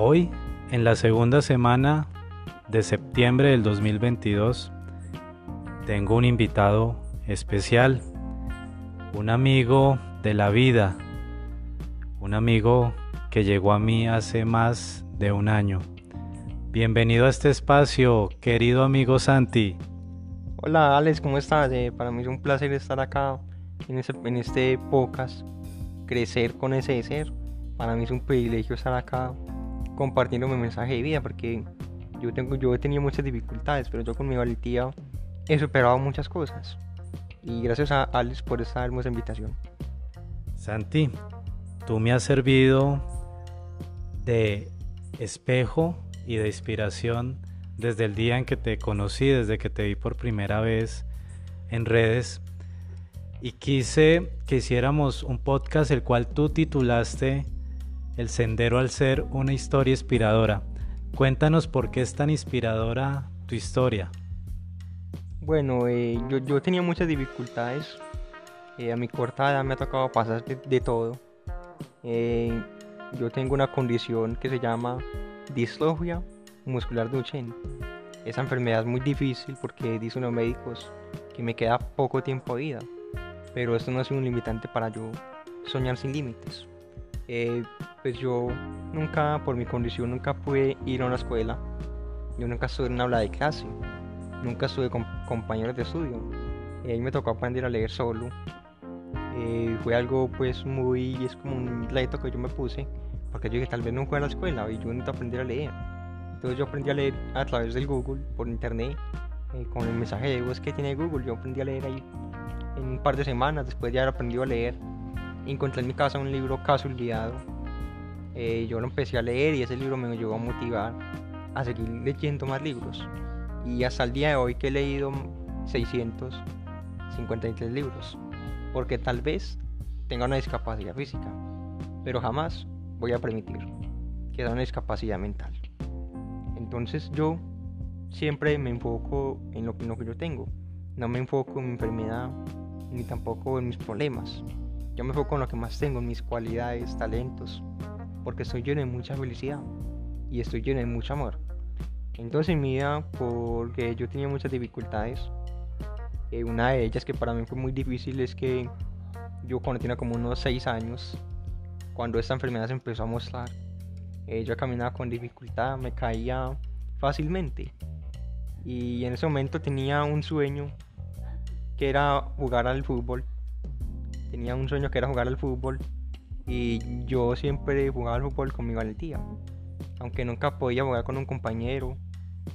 Hoy, en la segunda semana de septiembre del 2022, tengo un invitado especial, un amigo de la vida, un amigo que llegó a mí hace más de un año. Bienvenido a este espacio, querido amigo Santi. Hola Alex, ¿cómo estás? Eh, para mí es un placer estar acá en este, en este podcast, crecer con ese ser. Para mí es un privilegio estar acá compartiendo mi mensaje de vida porque yo, tengo, yo he tenido muchas dificultades, pero yo con mi valentía he superado muchas cosas. Y gracias a Alex por esta hermosa invitación. Santi, tú me has servido de espejo y de inspiración desde el día en que te conocí, desde que te vi por primera vez en redes. Y quise que hiciéramos un podcast el cual tú titulaste el Sendero al Ser, una historia inspiradora. Cuéntanos por qué es tan inspiradora tu historia. Bueno, eh, yo, tenía muchas dificultades. Eh, a mi corta edad me ha tocado pasar de, todo. Eh, yo tengo una condición que se llama distrofia muscular Duchenne. Esa enfermedad es muy difícil porque dicen los médicos que me queda poco tiempo de vida. Pero esto no es un limitante para yo soñar sin límites. Eh, pues yo nunca, por mi condición, nunca pude ir a una escuela. Yo nunca estuve en una aula de clase. Nunca estuve con compañeros de estudio. Y ahí me tocó aprender a leer solo. Eh, fue algo pues muy, es como un reto que yo me puse. Porque yo dije, tal vez fue a la escuela y yo necesito aprender a leer. Entonces yo aprendí a leer a través del Google, por internet, eh, con el mensaje de voz que tiene Google. Yo aprendí a leer ahí en un par de semanas después de haber aprendido a leer encontré en mi casa un libro casi olvidado. Eh, yo lo empecé a leer y ese libro me llevó a motivar a seguir leyendo más libros. Y hasta el día de hoy que he leído 653 libros. Porque tal vez tenga una discapacidad física, pero jamás voy a permitir que sea una discapacidad mental. Entonces yo siempre me enfoco en lo, en lo que yo tengo. No me enfoco en mi enfermedad ni tampoco en mis problemas. Yo me enfoco en lo que más tengo, en mis cualidades, talentos, porque estoy lleno de mucha felicidad y estoy lleno de mucho amor. Entonces en mi vida, porque yo tenía muchas dificultades, eh, una de ellas que para mí fue muy difícil es que yo cuando tenía como unos 6 años, cuando esta enfermedad se empezó a mostrar, eh, yo caminaba con dificultad, me caía fácilmente. Y en ese momento tenía un sueño que era jugar al fútbol tenía un sueño que era jugar al fútbol y yo siempre jugaba al fútbol con mi valentía. Aunque nunca podía jugar con un compañero,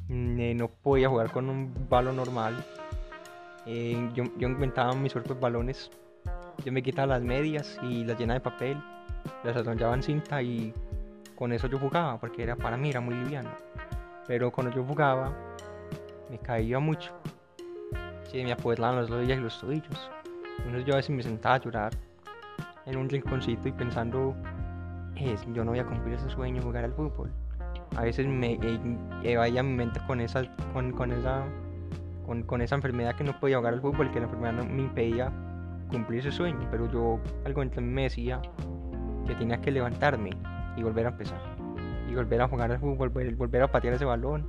no podía jugar con un balón normal. Eh, yo, inventaba mis propios balones. Yo me quitaba las medias y las llenaba de papel, las enrollaba en cinta y con eso yo jugaba porque era para mí era muy liviano. Pero cuando yo jugaba me caía mucho. Se me apoyaban las rodillas y los tobillos. Entonces yo a veces me sentaba a llorar en un rinconcito y pensando, yo no voy a cumplir ese sueño, jugar al fútbol. A veces me evadía eh, mi mente con esa, con, con esa, con, con, esa enfermedad que no podía jugar al fútbol, que la enfermedad no me impedía cumplir ese sueño. Pero yo, algo mí me decía que tenía que levantarme y volver a empezar. Y volver a jugar al fútbol, volver a patear ese balón.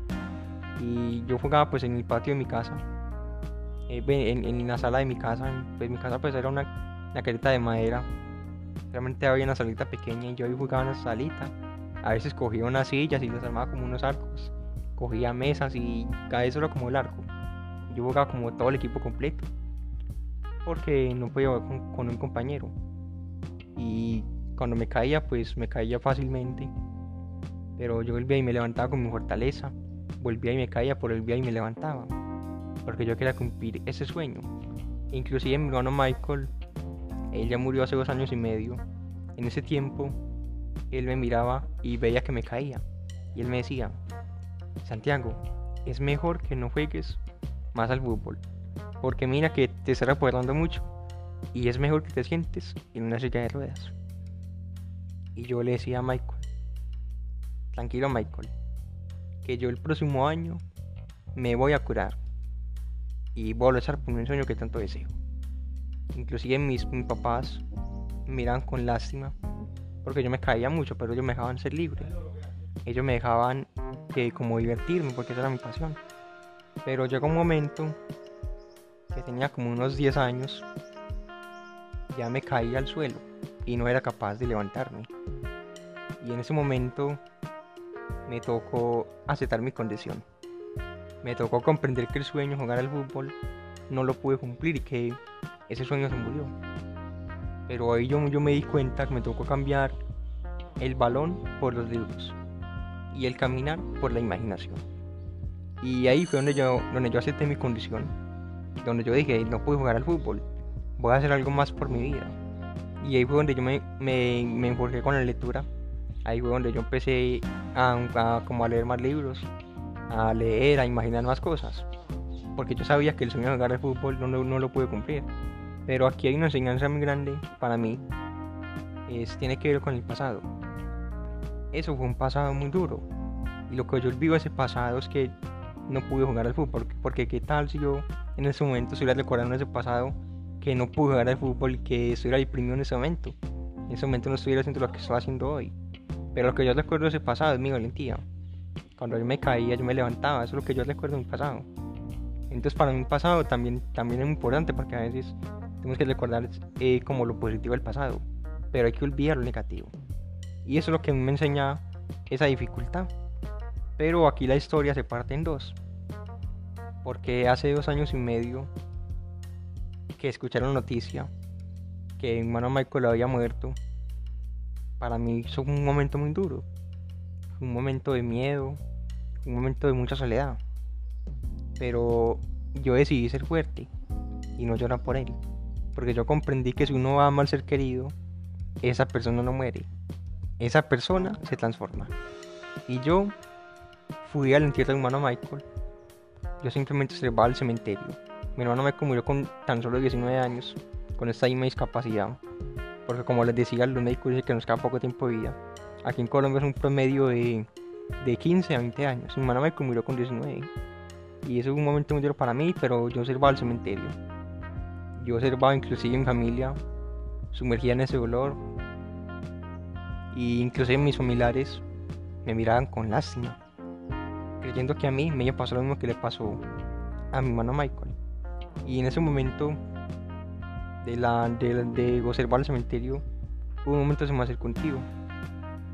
Y yo jugaba pues en el patio de mi casa eh, en, la sala de mi casa. Pues mi casa pues era una, una carita de madera. Realmente había una salita pequeña y yo jugaba en esa salita. A veces cogía unas sillas y las armaba como unos arcos. Cogía mesas y cada vez era como el arco. Yo jugaba como todo el equipo completo. Porque no podía jugar con, con un compañero. Y cuando me caía, pues me caía fácilmente. Pero yo volvía y me levantaba con mi fortaleza. Volvía y me caía, por el volvía y me levantaba porque yo quería cumplir ese sueño. Inclusive mi hermano Michael, él ya murió hace dos años y medio. En ese tiempo, él me miraba y veía que me caía. Y él me decía, Santiago, es mejor que no juegues más al fútbol. Porque mira que te estará apoderando mucho. Y es mejor que te sientes en una silla de ruedas. Y yo le decía a Michael, tranquilo Michael, que yo el próximo año me voy a curar y voy a luchar por un sueño que tanto deseo. Inclusive mis, mis papás miran con lástima porque yo me caía mucho, pero ellos me dejaban ser libre. ellos me dejaban que como divertirme porque esa era mi pasión. Pero llegó un momento que tenía como unos 10 años, ya me caí al suelo y no era capaz de levantarme. Y en ese momento me tocó aceptar mi condición. Me tocó comprender que el sueño de jugar al fútbol no lo pude cumplir y que ese sueño se murió. Pero ahí yo, yo me di cuenta que me tocó cambiar el balón por los libros y el caminar por la imaginación. Y ahí fue donde yo, donde yo acepté mi condición, donde yo dije, no puedo jugar al fútbol, voy a hacer algo más por mi vida. Y ahí fue donde yo me, me, me con la lectura, ahí fue donde yo empecé a, como a leer más libros, a leer, a imaginar más cosas, porque yo sabía que el sueño de jugar al fútbol no, no, no lo pude cumplir. Pero aquí hay una enseñanza muy grande para mí, es, tiene que ver con el pasado eso fue un pasado muy duro. Y lo que yo olvido de ese pasado es que no pude jugar al fútbol. Porque qué tal si yo en ese momento estuviera recordando ese pasado que no pude jugar al fútbol y que estuviera deprimido en ese momento. En ese momento no estuviera haciendo lo que estoy haciendo hoy. Pero lo que yo recuerdo de ese pasado es mi valentía. Cuando yo me caía, yo me levantaba. Eso es lo que yo recuerdo de mi pasado. Entonces para mi pasado también, también es muy importante porque a veces tenemos que recordar eh, como lo positivo del pasado. Pero hay que olvidar lo negativo. Y eso es lo que me enseña esa dificultad. Pero aquí la historia se parte en dos. Porque hace dos años y medio que escucharon noticia que mi hermano Michael había muerto, para mí fue un momento muy duro. Un momento de miedo, un momento de mucha soledad. Pero yo decidí ser fuerte y no llorar por él. Porque yo comprendí que si uno ama al ser querido, esa persona no muere esa persona se transforma. Y yo fui al entierro de mi hermano Michael. Yo simplemente observaba el cementerio. Mi hermano Michael murió con tan solo 19 años, con esta misma discapacidad. Porque como les decía, los médicos dicen que nos queda poco tiempo de vida. Aquí en Colombia es un promedio de, de 15 a 20 años. Mi hermano Michael murió con 19. Y eso es un momento muy duro para mí, pero yo observaba el cementerio. Yo observaba inclusive mi familia sumergida en ese dolor, y inclusive mis familiares me miraban con lástima, creyendo que a mí me iba a lo mismo que le pasó a mi hermano Michael. Y en ese momento de, la, de observar el cementerio, hubo un momento se me acercó un tío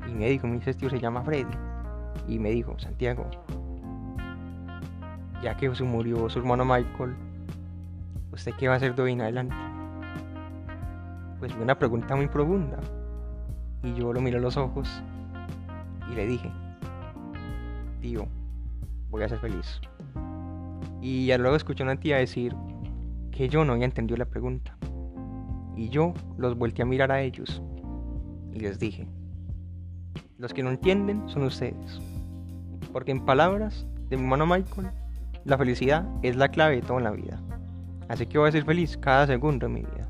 y me dijo, mi tío se llama Freddy. Y me dijo, Santiago, ya que se murió su hermano Michael, ¿usted qué va a hacer de hoy en adelante? Pues fue una pregunta muy profunda. Y yo lo miré a los ojos y le dije, tío, voy a ser feliz. Y ya luego escuché a una tía decir que yo no había entendido la pregunta. Y yo los volteé a mirar a ellos y les dije, los que no entienden son ustedes. Porque en palabras de mi hermano Michael, la felicidad es la clave de todo en la vida. Así que voy a ser feliz cada segundo de mi vida.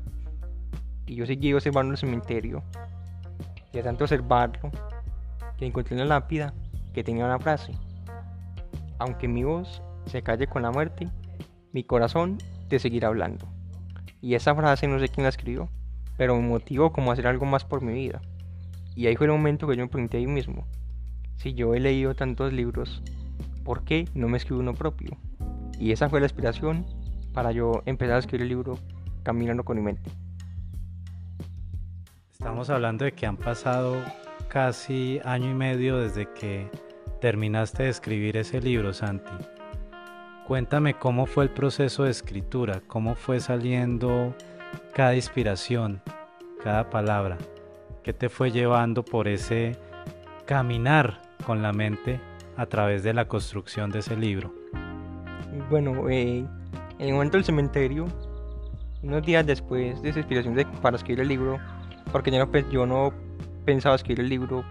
Y yo seguí observando el cementerio y de tanto observarlo, que encontré una lápida que tenía una frase. Aunque mi voz se calle con la muerte, mi corazón te seguirá hablando. Y esa frase no sé quién la escribió, pero me motivó como a hacer algo más por mi vida. Y ahí fue el momento que yo me pregunté a mí mismo, si yo he leído tantos libros, ¿por qué no me escribo uno propio? Y esa fue la inspiración para yo empezar a escribir el libro Caminando con mi mente. Estamos hablando de que han pasado casi año y medio desde que terminaste de escribir ese libro, Santi. Cuéntame cómo fue el proceso de escritura, cómo fue saliendo cada inspiración, cada palabra, qué te fue llevando por ese caminar con la mente a través de la construcción de ese libro. Bueno, eh, en el momento del cementerio, unos días después de esa inspiración para escribir el libro, porque yo no, pensaba escribir el libro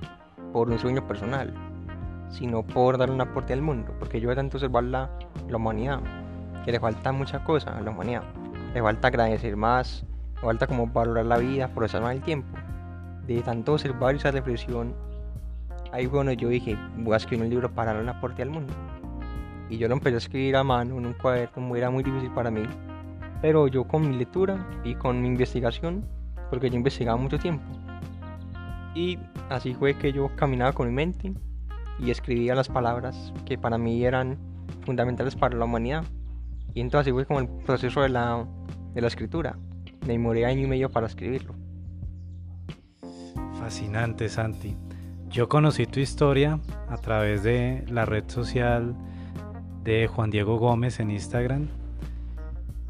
por un sueño personal, sino por dar un aporte al mundo, porque yo he tanto observar la, la humanidad, que le falta mucha cosa a la humanidad, le falta agradecer más, le falta como valorar la vida, procesar más el tiempo. De tanto observar esa reflexión, ahí fue donde yo dije, voy a escribir un libro para dar un aporte al mundo. Y yo lo empecé a escribir a mano en un cuaderno, era muy difícil para mí, pero yo con mi lectura y con mi investigación porque yo investigaba mucho tiempo. Y así fue que yo caminaba con mi mente y escribía las palabras que para mí eran fundamentales para la humanidad. Y entonces así fue como el proceso de la, de la escritura. Me demoré año y medio para escribirlo. Fascinante, Santi. Yo conocí tu historia a través de la red social de Juan Diego Gómez en Instagram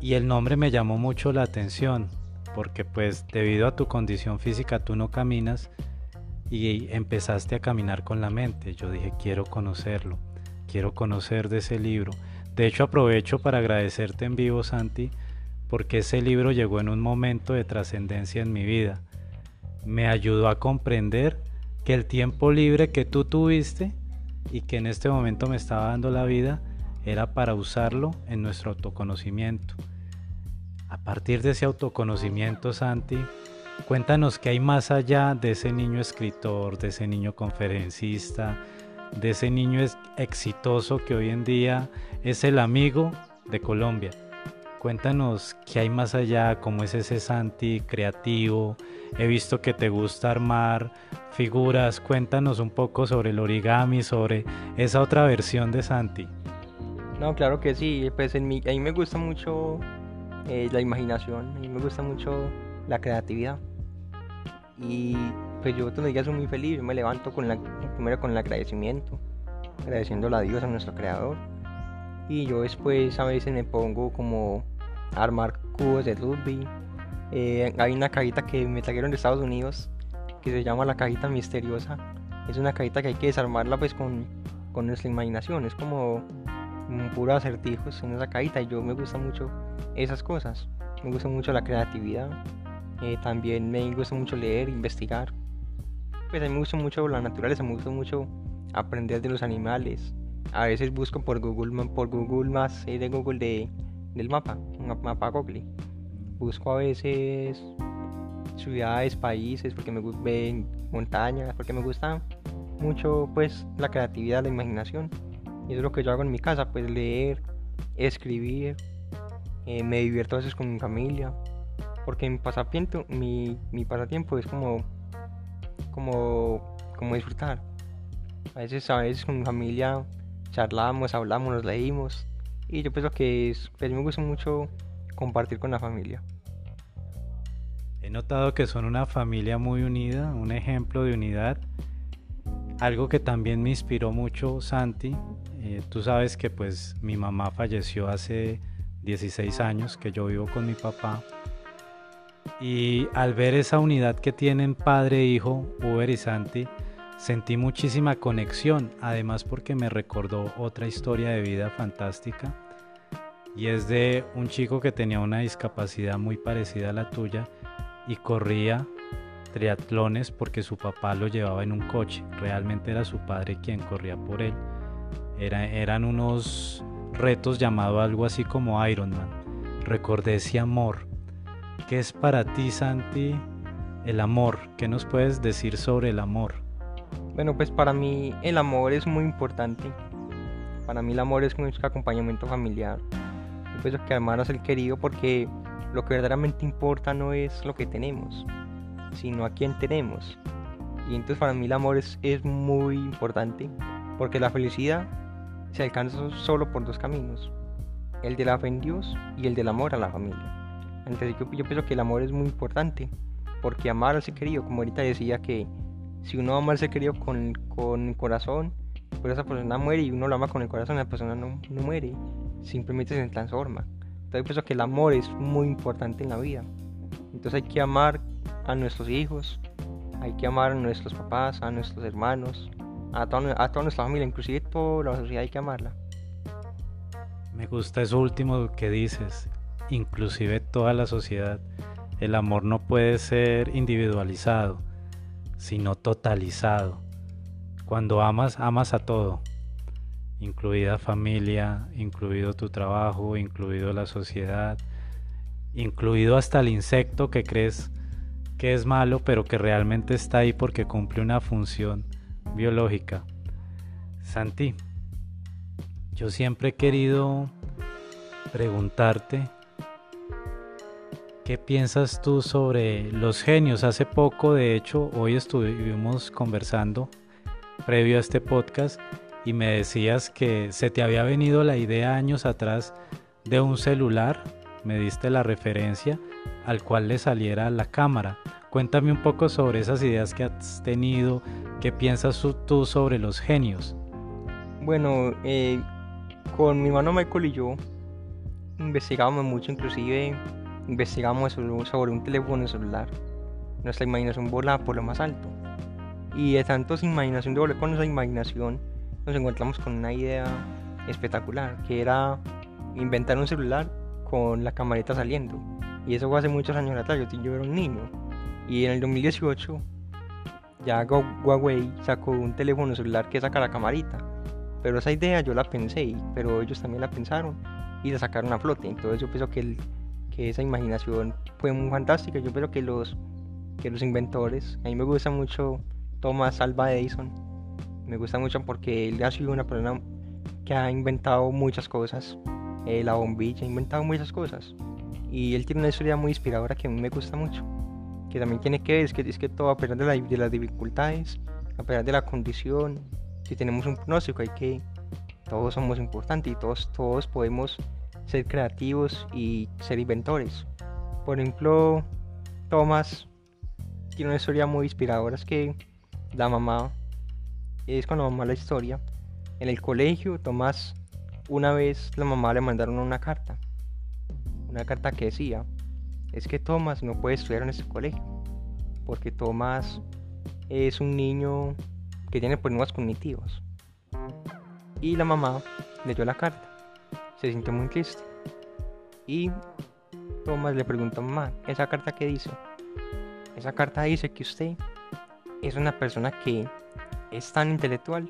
y el nombre me llamó mucho la atención porque pues debido a tu condición física tú no caminas y empezaste a caminar con la mente. Yo dije, quiero conocerlo, quiero conocer de ese libro. De hecho, aprovecho para agradecerte en vivo, Santi, porque ese libro llegó en un momento de trascendencia en mi vida. Me ayudó a comprender que el tiempo libre que tú tuviste y que en este momento me estaba dando la vida era para usarlo en nuestro autoconocimiento. A partir de ese autoconocimiento, Santi, cuéntanos qué hay más allá de ese niño escritor, de ese niño conferencista, de ese niño exitoso que hoy en día es el amigo de Colombia. Cuéntanos qué hay más allá, cómo es ese Santi creativo. He visto que te gusta armar figuras. Cuéntanos un poco sobre el origami, sobre esa otra versión de Santi. No, claro que sí. Pues en mí, a mí me gusta mucho eh, la imaginación, a mí me gusta mucho la creatividad. Y pues yo todos los días soy muy feliz. Yo me levanto con la, primero con el agradecimiento, agradeciendo a Dios, a nuestro Creador. Y yo después a veces me pongo como armar cubos de rugby. Eh, hay una cajita que me trajeron de Estados Unidos que se llama la cajita misteriosa. Es una cajita que hay que desarmarla pues con, con nuestra imaginación. Es como puro acertijos en esa cajita y yo me gusta mucho esas cosas. Me gusta mucho la creatividad. Eh, también me gusta mucho leer, investigar. Pues a mí me gusta mucho la naturaleza, me gusta mucho aprender de los animales. A veces busco por Google, por Google más de Google de, del mapa, un mapa Google. Busco a veces ciudades, países, porque me gusta montañas, porque me gusta mucho pues la creatividad, la imaginación. Y eso es lo que yo hago en mi casa, pues leer, escribir, eh, me divierto a veces con mi familia, porque mi pasatiempo, mi, mi pasatiempo es como, como, como disfrutar. A veces, a veces con mi familia charlamos, hablamos, nos leímos, y yo pienso que es, pues, me gusta mucho compartir con la familia. He notado que son una familia muy unida, un ejemplo de unidad. Algo que también me inspiró mucho Santi, eh, tú sabes que pues mi mamá falleció hace 16 años, que yo vivo con mi papá. Y al ver esa unidad que tienen padre e hijo, Uber y Santi, sentí muchísima conexión, además porque me recordó otra historia de vida fantástica. Y es de un chico que tenía una discapacidad muy parecida a la tuya y corría triatlones porque su papá lo llevaba en un coche. Realmente era su padre quien corría por él eran unos retos llamados algo así como Ironman. Recordé ese amor. ¿Qué es para ti, Santi, el amor? ¿Qué nos puedes decir sobre el amor? Bueno, pues para mí el amor es muy importante. Para mí el amor es un acompañamiento familiar. Yo pienso que amar a ser querido porque lo que verdaderamente importa no es lo que tenemos, sino a quién tenemos. Y entonces para mí el amor es, es muy importante porque la felicidad se alcanza solo por dos caminos, el de la fe en Dios y el del amor a la familia. Entonces yo, yo pienso que el amor es muy importante, porque amar al ser querido, como ahorita decía que si uno ama ser querido con, con el corazón, pues esa persona muere y uno lo ama con el corazón, la persona no, no muere, simplemente se transforma. Entonces pienso que el amor es muy importante en la vida. Entonces hay que amar a nuestros hijos, hay que amar a nuestros papás, a nuestros hermanos, a, toda, a toda nuestra familia, inclusive toda la sociedad hay que amarla. Me gusta eso último que dices, inclusive toda la sociedad. El amor no puede ser individualizado, sino totalizado. Cuando amas, amas a todo, incluida familia, incluido tu trabajo, incluido la sociedad, incluido hasta el insecto que crees que es malo, pero que realmente está ahí porque cumple una función biológica. Santi, yo siempre he querido preguntarte qué piensas tú sobre los genios. Hace poco, de hecho, hoy estuvimos conversando previo a este podcast y me decías que se te había venido la idea años atrás de un celular, me diste la referencia al cual le saliera la cámara. Cuéntame un poco sobre esas ideas que has tenido, qué piensas tú sobre los genios. Bueno, eh, con mi hermano Michael y yo investigamos mucho, inclusive investigamos sobre un teléfono celular. Nuestra imaginación volaba por lo más alto. Y de tanto sin imaginación de volar con esa imaginación, nos encontramos con una idea espectacular, que era inventar un celular con la camarita saliendo. Y eso fue hace muchos años atrás, yo, yo era un niño. Y en el 2018 ya Huawei sacó un teléfono celular que saca la camarita. Pero esa idea yo la pensé, pero ellos también la pensaron y la sacaron a flote. Entonces yo pienso que, que esa imaginación fue muy fantástica. Yo creo que los, que los inventores, a mí me gusta mucho Thomas Alva Edison, me gusta mucho porque él ha sido una persona que ha inventado muchas cosas. Eh, la bombilla, ha inventado muchas cosas. Y él tiene una historia muy inspiradora que a mí me gusta mucho. Que también tiene que ver, es que, es que todo, a pesar de, las dificultades, a pesar de la condición, si tenemos un pronóstico, hay que. Todos somos importantes y todos, todos podemos ser creativos y ser inventores. Por ejemplo, Thomas tiene una historia muy inspiradora. Es que la mamá, es cuando mamá la historia, en el colegio, Tomás, una vez la mamá le mandaron una carta. Una carta que decía, es que Tomás no puede estudiar en ese colegio, porque Tomás es un niño que tiene problemas cognitivos. Y la mamá leyó la carta, se sintió muy triste. Y Tomás le preguntó a mamá, ¿esa carta qué dice? Esa carta dice que usted es una persona que es tan intelectual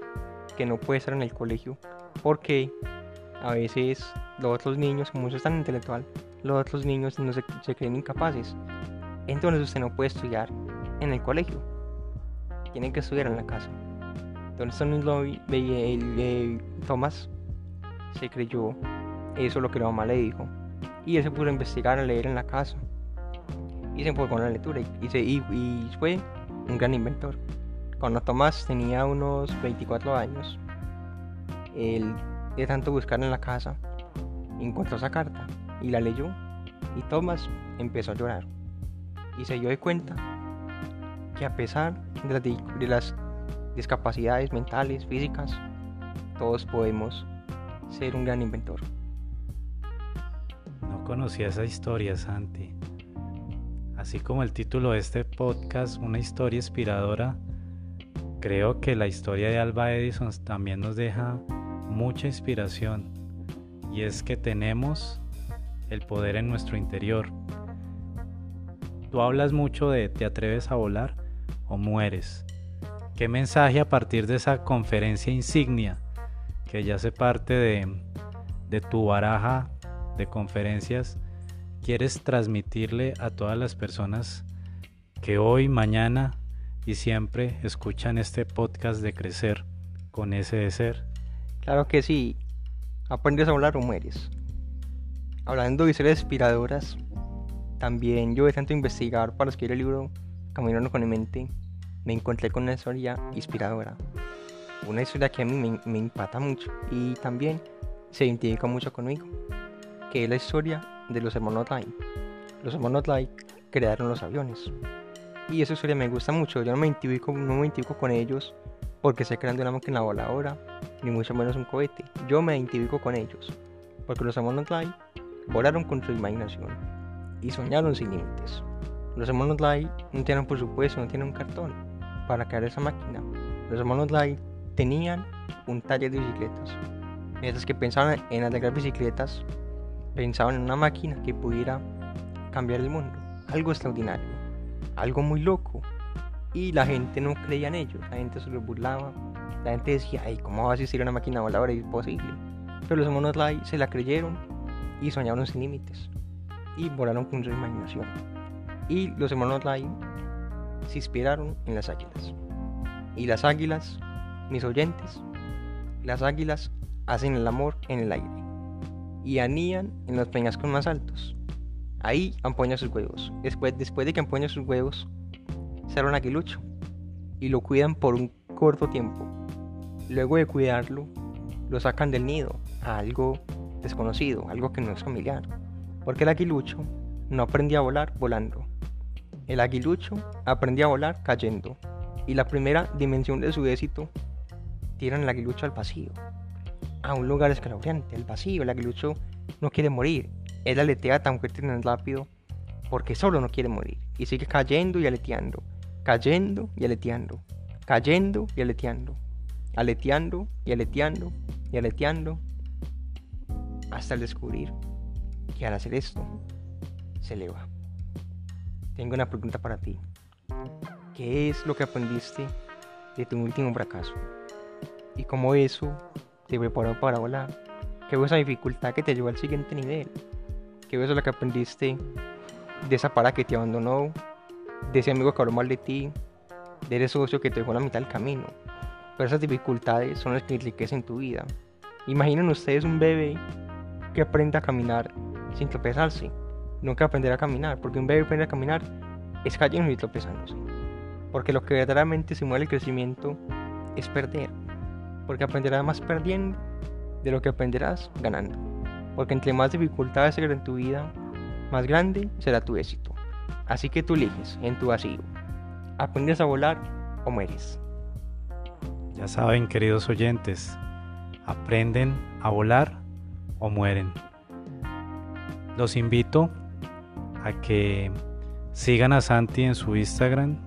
que no puede estar en el colegio porque a veces los otros niños, como usted es tan intelectual, los otros niños no se, creen incapaces. Entonces usted no puede estudiar en el colegio. Tiene que estudiar en la casa. Entonces Tomás se creyó eso lo que la mamá le dijo. Y él se puso a investigar, a leer en la casa. Y se enfocó en la lectura. Y, se, fue un gran inventor. Cuando Tomás tenía unos 24 años, él de tanto buscar en la casa, encontró esa carta y la leyó. Y Tomás empezó a llorar. Y se dio de cuenta que a pesar de las, discapacidades mentales, físicas, todos podemos ser un gran inventor. No conocía esa historia, Santi. Así como el título de este podcast, una historia inspiradora, creo que la historia de Alba Edison también nos deja mucha inspiración y es que tenemos el poder en nuestro interior. Tú hablas mucho de te atreves a volar o mueres. ¿Qué mensaje a partir de esa conferencia insignia que ya hace parte de, de tu baraja de conferencias quieres transmitirle a todas las personas que hoy, mañana y siempre escuchan este podcast de crecer con ese de ser? Claro que sí. Aprendes a hablar o mueres. Hablando de historias inspiradoras, también yo de tanto investigar para escribir el libro Caminando con mi mente, me encontré con una historia inspiradora. Una historia que a mí me, me impacta mucho y también se identifica mucho conmigo, que es la historia de los hermanos Light. Los hermanos Light crearon los aviones. Y esa historia me gusta mucho. Yo no me identifico, no me identifico con ellos porque se crean de una máquina voladora, ni mucho menos un cohete. Yo me identifico con ellos porque los hermanos Light volaron con su imaginación y soñaron sin límites. Los hermanos Light no tienen por supuesto, no tienen un cartón para crear esa máquina. Los hermanos Light tenían un taller de bicicletas. Mientras que pensaban en arreglar bicicletas, pensaban en una máquina que pudiera cambiar el mundo. Algo extraordinario, algo muy loco. Y la gente no creía en ellos, la gente se los burlaba. La gente decía, ay, ¿cómo va a existir una máquina voladora? Imposible. Pero los monos Light se la creyeron y soñaron sin límites. Y volaron con su imaginación. Y los hermanos Light se inspiraron en las águilas. Y las águilas, mis oyentes, las águilas hacen el amor en el aire y anían en los peñascos más altos. Ahí empuñan sus huevos. Después, después de que empuñan sus huevos, sale un aguilucho y lo cuidan por un corto tiempo. Luego de cuidarlo, lo sacan del nido a algo desconocido, algo que no es familiar. Porque el aguilucho no aprendía a volar volando. El aguilucho aprendía a volar cayendo. Y la primera dimensión de su éxito tiran el aguilucho al vacío. A un lugar escalofriante, el vacío. El aguilucho no quiere morir. Él aletea tan fuerte y tan rápido porque solo no quiere morir. Y sigue cayendo y aleteando. Cayendo y aleteando. Cayendo y aleteando. Aleteando y aleteando y aleteando. Hasta el descubrir que al hacer esto se eleva. Tengo una pregunta para ti. ¿Qué es lo que aprendiste de tu último fracaso? ¿Y cómo eso te preparó para volar? ¿Qué fue esa dificultad que te llevó al siguiente nivel? ¿Qué fue eso lo que aprendiste de esa para que te abandonó? ¿De ese amigo que habló mal de ti? ¿De ese socio que te dejó la mitad del camino? Pero esas dificultades son las que enriquecen tu vida. Imaginen ustedes un bebé que aprenda a caminar sin tropezarse. Nunca aprenderá a caminar, porque un bebé aprende a caminar es cayendo y tropezándose. Porque lo que verdaderamente se mueve el crecimiento es perder. Porque aprenderás más perdiendo de lo que aprenderás ganando. Porque entre más dificultades se en tu vida, más grande será tu éxito. Así que tú eliges en tu vacío. ¿Aprendes a volar o mueres? Ya saben, queridos oyentes, aprenden a volar o mueren. Los invito a que sigan a Santi en su Instagram.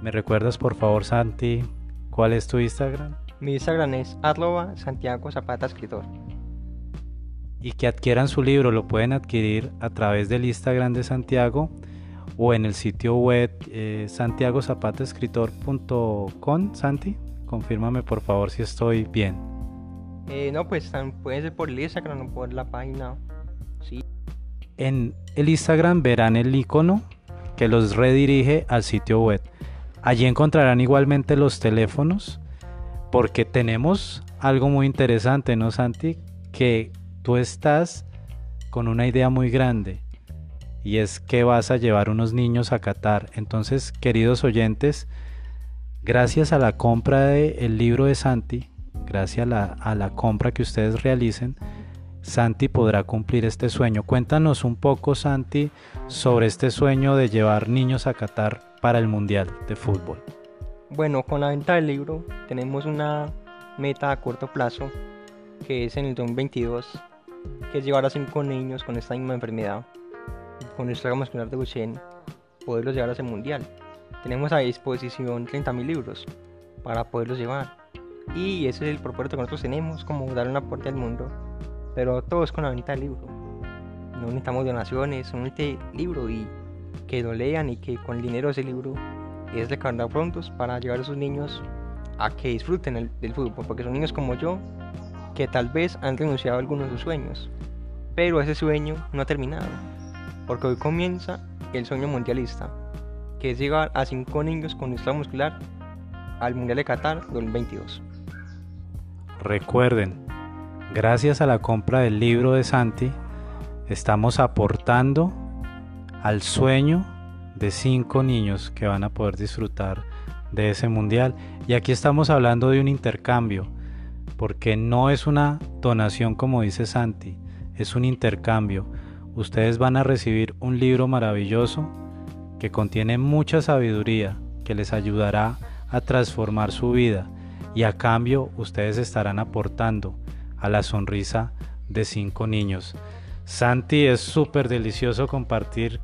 ¿Me recuerdas por favor Santi cuál es tu Instagram? Mi Instagram es arroba Santiago Zapata Escritor. Y que adquieran su libro, lo pueden adquirir a través del Instagram de Santiago o en el sitio web eh, santiagozapataescritor.com. Santi, confírmame por favor si estoy bien. Eh, no, pues puede ser por el Instagram o por la página. Sí. En el Instagram verán el icono que los redirige al sitio web. Allí encontrarán igualmente los teléfonos porque tenemos algo muy interesante, ¿no, Santi? Que tú estás con una idea muy grande y es que vas a llevar unos niños a Qatar. Entonces, queridos oyentes, gracias a la compra del libro de Santi, gracias a la, a la compra que ustedes realicen, Santi podrá cumplir este sueño. Cuéntanos un poco, Santi, sobre este sueño de llevar niños a Qatar para el Mundial de Fútbol. Bueno, con la venta del libro tenemos una meta a corto plazo, que es en el 2022, que es llevar a cinco niños con esta misma enfermedad, con estrés muscular de Duchenne, poderlos llevar a ese mundial. Tenemos a disposición 30.000 libros para poderlos llevar. Y ese es el propósito que nosotros tenemos, como dar un aporte al mundo pero todo es con la venta del libro. No necesitamos donaciones, un libro y que lo lean y que con el dinero ese libro es recargar prontos para llevar a sus niños a que disfruten el, del fútbol, porque son niños como yo que tal vez han renunciado a algunos de sus sueños, pero ese sueño no ha terminado, porque hoy comienza el sueño mundialista, que es llegar a cinco niños con estado muscular al Mundial de Qatar 2022. Recuerden, Gracias a la compra del libro de Santi, estamos aportando al sueño de cinco niños que van a poder disfrutar de ese mundial. Y aquí estamos hablando de un intercambio, porque no es una donación como dice Santi, es un intercambio. Ustedes van a recibir un libro maravilloso que contiene mucha sabiduría, que les ayudará a transformar su vida y a cambio ustedes estarán aportando a la sonrisa de cinco niños. Santi, es súper delicioso compartir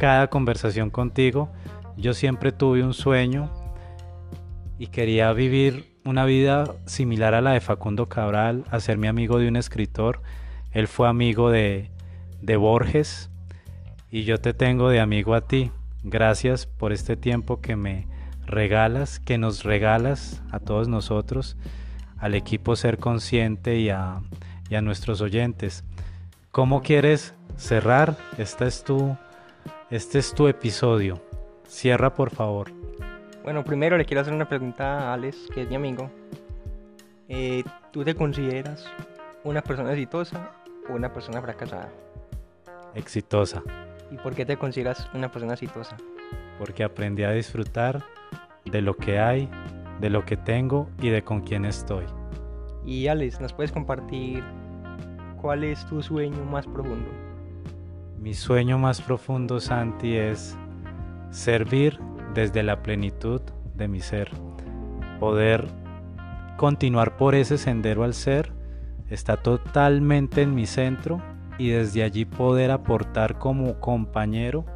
cada conversación contigo. Yo siempre tuve un sueño y quería vivir una vida similar a la de Facundo Cabral, hacerme amigo de un escritor. Él fue amigo de, de Borges y yo te tengo de amigo a ti. Gracias por este tiempo que me regalas, que nos regalas a todos nosotros al equipo Ser Consciente y a, nuestros oyentes. ¿Cómo quieres cerrar? Este es tu, este es tu episodio. Cierra, por favor. Bueno, primero le quiero hacer una pregunta a Alex, que es mi amigo. Eh, ¿Tú te consideras una persona exitosa o una persona fracasada? Exitosa. ¿Y por qué te consideras una persona exitosa? Porque aprendí a disfrutar de lo que hay, de lo que tengo y de con quién estoy. Y Alex, ¿nos puedes compartir cuál es tu sueño más profundo? Mi sueño más profundo, Santi, es servir desde la plenitud de mi ser. Poder continuar por ese sendero al ser está totalmente en mi centro y desde allí poder aportar como compañero,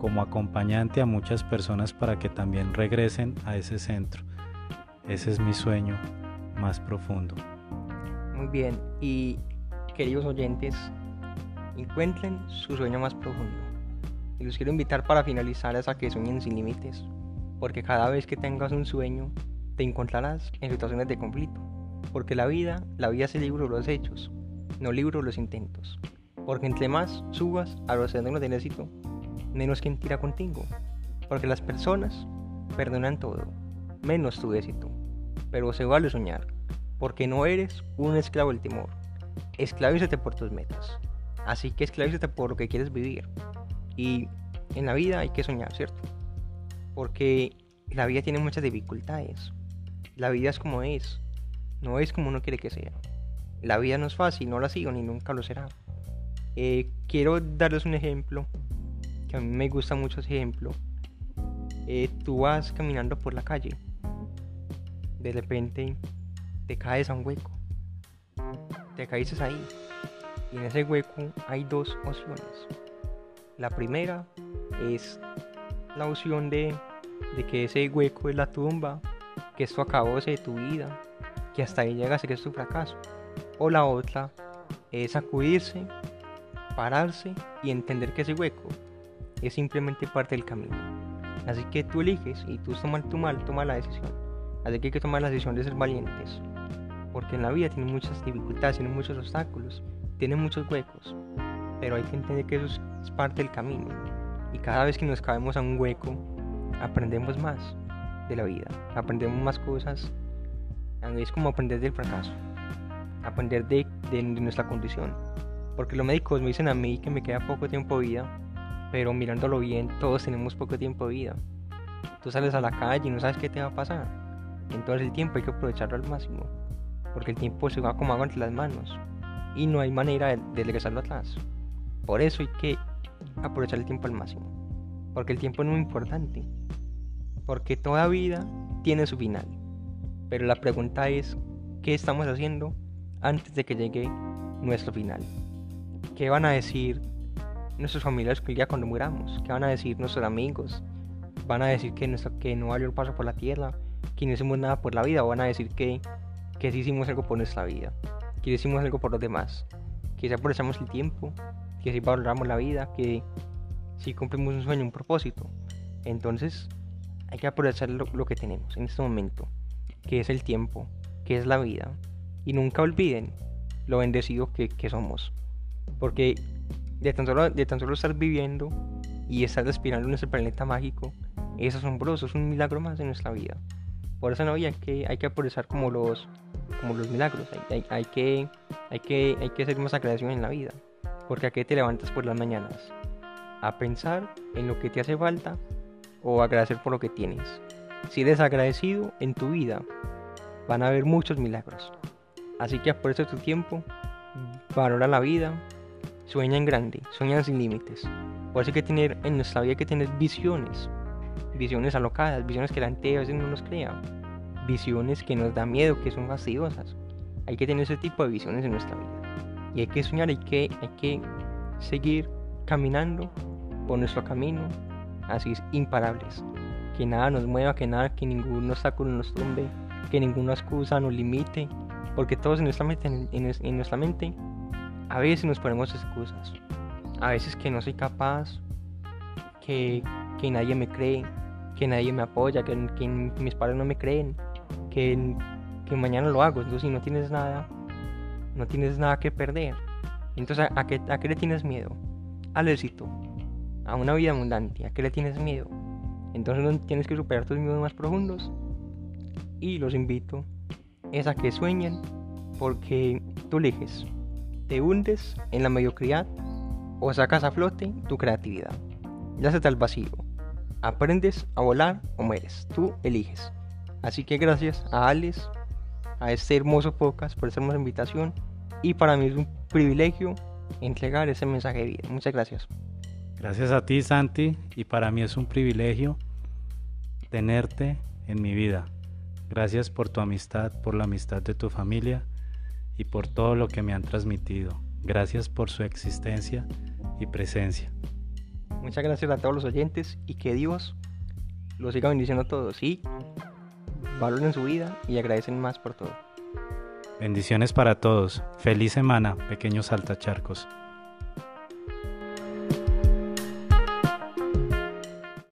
como acompañante a muchas personas para que también regresen a ese centro. Ese es mi sueño más profundo. Muy bien, y queridos oyentes, encuentren su sueño más profundo. Y los quiero invitar para finalizar a que sueñen sin límites, porque cada vez que tengas un sueño, te encontrarás en situaciones de conflicto, porque la vida, la vida es el libro de los hechos, no libro de los intentos, porque entre más subas a los senderos del éxito, menos quien tira contigo, porque las personas perdonan todo, menos tu éxito, pero se vale soñar, porque no eres un esclavo del temor, esclavízate por tus metas. Así que esclavízate por lo que quieres vivir. Y en la vida hay que soñar, ¿cierto? Porque la vida tiene muchas dificultades. La vida es como es. No es como uno quiere que sea. La vida no es fácil, no la sigo ni nunca lo será. Eh, quiero darles un ejemplo, que a mí me gusta mucho ese ejemplo. Eh, tú vas caminando por la calle. De repente te caes a un hueco. Te caíces ahí y en ese hueco hay dos opciones. La primera es la opción de, que ese hueco es la tumba, que esto acabó de tu vida, que hasta ahí llegas y que es tu fracaso. O la otra es sacudirse, pararse y entender que ese hueco es simplemente parte del camino. Así que tú eliges y tú tomas tu mal, toma la decisión. Así que hay que tomar la decisión de ser valientes. Porque en la vida tiene muchas dificultades, tiene muchos obstáculos tiene muchos huecos, pero hay que entender que eso es parte del camino. Y cada vez que nos caemos a un hueco, aprendemos más de la vida, aprendemos más cosas. Es como aprender del fracaso, aprender de, de, nuestra condición. Porque los médicos me dicen a mí que me queda poco tiempo de vida, pero mirándolo bien, todos tenemos poco tiempo de vida. Tú sales a la calle y no sabes qué te va a pasar. Entonces el tiempo hay que aprovecharlo al máximo, porque el tiempo se va como agua entre las manos y no hay manera de, regresarlo atrás. Por eso hay que aprovechar el tiempo al máximo. Porque el tiempo es muy importante. Porque toda vida tiene su final. Pero la pregunta es, ¿qué estamos haciendo antes de que llegue nuestro final? ¿Qué van a decir nuestros familiares el día cuando muramos? ¿Qué van a decir nuestros amigos? ¿Van a decir que, que no valió el paso por la tierra? ¿Que no hicimos nada por la vida? ¿O van a decir que, que sí hicimos algo por nuestra vida? Que decimos algo por los demás, que si aprovechamos el tiempo, que si valoramos la vida, que si cumplimos un sueño, un propósito. Entonces hay que aprovechar lo, que tenemos en este momento, que es el tiempo, que es la vida. Y nunca olviden lo bendecido que, somos. Porque de tan, solo, de estar viviendo y estar respirando en ese planeta mágico, es asombroso, es un milagro más en nuestra vida. Por eso no hay que, hay que aprovechar como los, como los milagros. Hay, hay, que, hay, que, hay que hacer más agradecidos en la vida. Porque a qué te levantas por las mañanas? A pensar en lo que te hace falta o agradecer por lo que tienes. Si eres agradecido en tu vida, van a haber muchos milagros. Así que aprovecha tu tiempo, valora la vida, sueña en grande, sueña sin límites. Por eso hay que tener en nuestra vida que tener visiones, visiones alocadas, visiones que la gente a veces no nos crea visiones que nos da miedo, que son fastidiosas. Hay que tener ese tipo de visiones en nuestra vida. Y hay que soñar, hay que, hay que seguir caminando por nuestro camino, así es, imparables. Que nada nos mueva, que nada, que ningún obstáculo nos tumbe, que ninguna excusa nos limite, porque todos en nuestra mente, en, nuestra mente a veces nos ponemos excusas. A veces que no soy capaz, que, que nadie me cree, que nadie me apoya, que, que mis padres no me creen, que, mañana lo hago. Entonces, si no tienes nada, no tienes nada que perder. Entonces, ¿a, qué, a qué le tienes miedo? Al éxito, a una vida abundante. ¿A qué le tienes miedo? Entonces, tienes que superar tus miedos más profundos. Y los invito es a que sueñen, porque tú eliges. Te hundes en la mediocridad o sacas a flote tu creatividad. Ya se te al vacío. Aprendes a volar o mueres. Tú eliges. Así que gracias a Alex, a este hermoso podcast por esta hermosa invitación y para mí es un privilegio entregar ese mensaje de vida. Muchas gracias. Gracias a ti Santi y para mí es un privilegio tenerte en mi vida. Gracias por tu amistad, por la amistad de tu familia y por todo lo que me han transmitido. Gracias por su existencia y presencia. Muchas gracias a todos los oyentes y que Dios los siga bendiciendo a todos y valoren su vida y agradecen más por todo. Bendiciones para todos. Feliz semana, pequeños saltacharcos.